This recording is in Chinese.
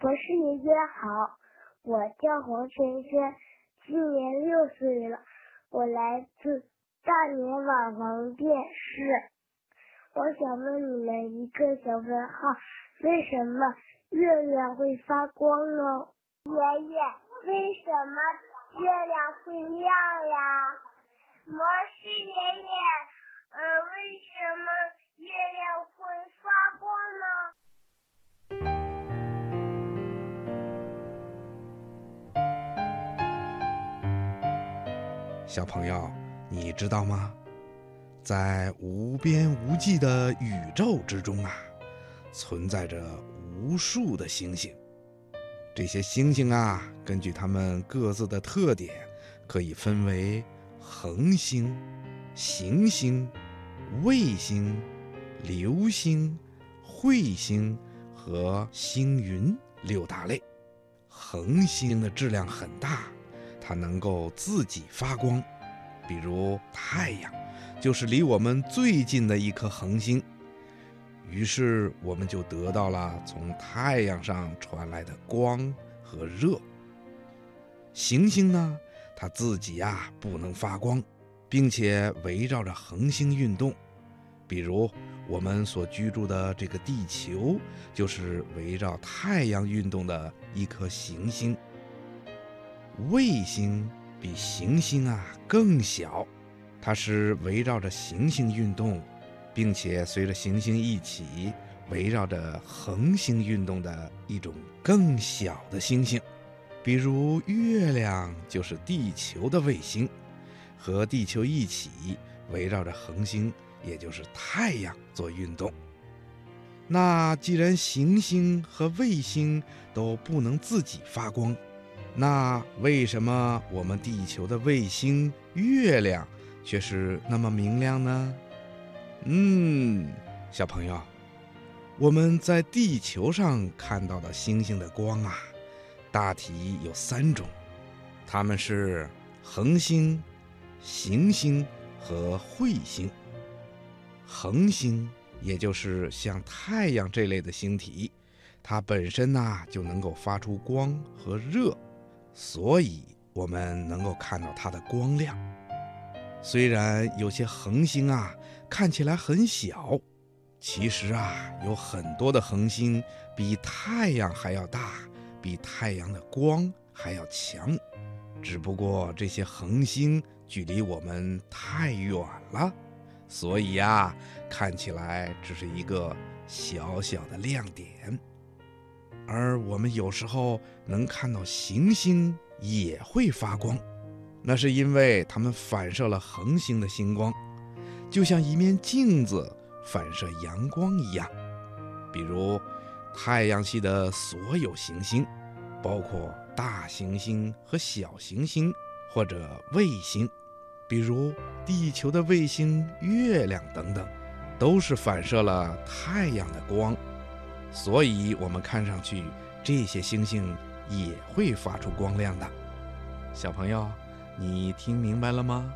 博士爷爷好，我叫黄轩轩，今年六岁了，我来自大连瓦房电视。我想问你们一个小问号：为什么月亮会发光呢？爷爷，为什么月亮会亮呀？博士爷爷，呃，为什么月亮小朋友，你知道吗？在无边无际的宇宙之中啊，存在着无数的星星。这些星星啊，根据它们各自的特点，可以分为恒星、行星、卫星、流星、彗星和星云六大类。恒星的质量很大。它能够自己发光，比如太阳，就是离我们最近的一颗恒星。于是我们就得到了从太阳上传来的光和热。行星呢，它自己呀不能发光，并且围绕着恒星运动。比如我们所居住的这个地球，就是围绕太阳运动的一颗行星。卫星比行星啊更小，它是围绕着行星运动，并且随着行星一起围绕着恒星运动的一种更小的星星。比如月亮就是地球的卫星，和地球一起围绕着恒星，也就是太阳做运动。那既然行星和卫星都不能自己发光，那为什么我们地球的卫星月亮却是那么明亮呢？嗯，小朋友，我们在地球上看到的星星的光啊，大体有三种，它们是恒星、行星和彗星。恒星也就是像太阳这类的星体，它本身呐就能够发出光和热。所以，我们能够看到它的光亮。虽然有些恒星啊看起来很小，其实啊有很多的恒星比太阳还要大，比太阳的光还要强。只不过这些恒星距离我们太远了，所以呀看起来只是一个小小的亮点。而我们有时候能看到行星也会发光，那是因为它们反射了恒星的星光，就像一面镜子反射阳光一样。比如，太阳系的所有行星，包括大行星和小行星，或者卫星，比如地球的卫星月亮等等，都是反射了太阳的光。所以，我们看上去这些星星也会发出光亮的。小朋友，你听明白了吗？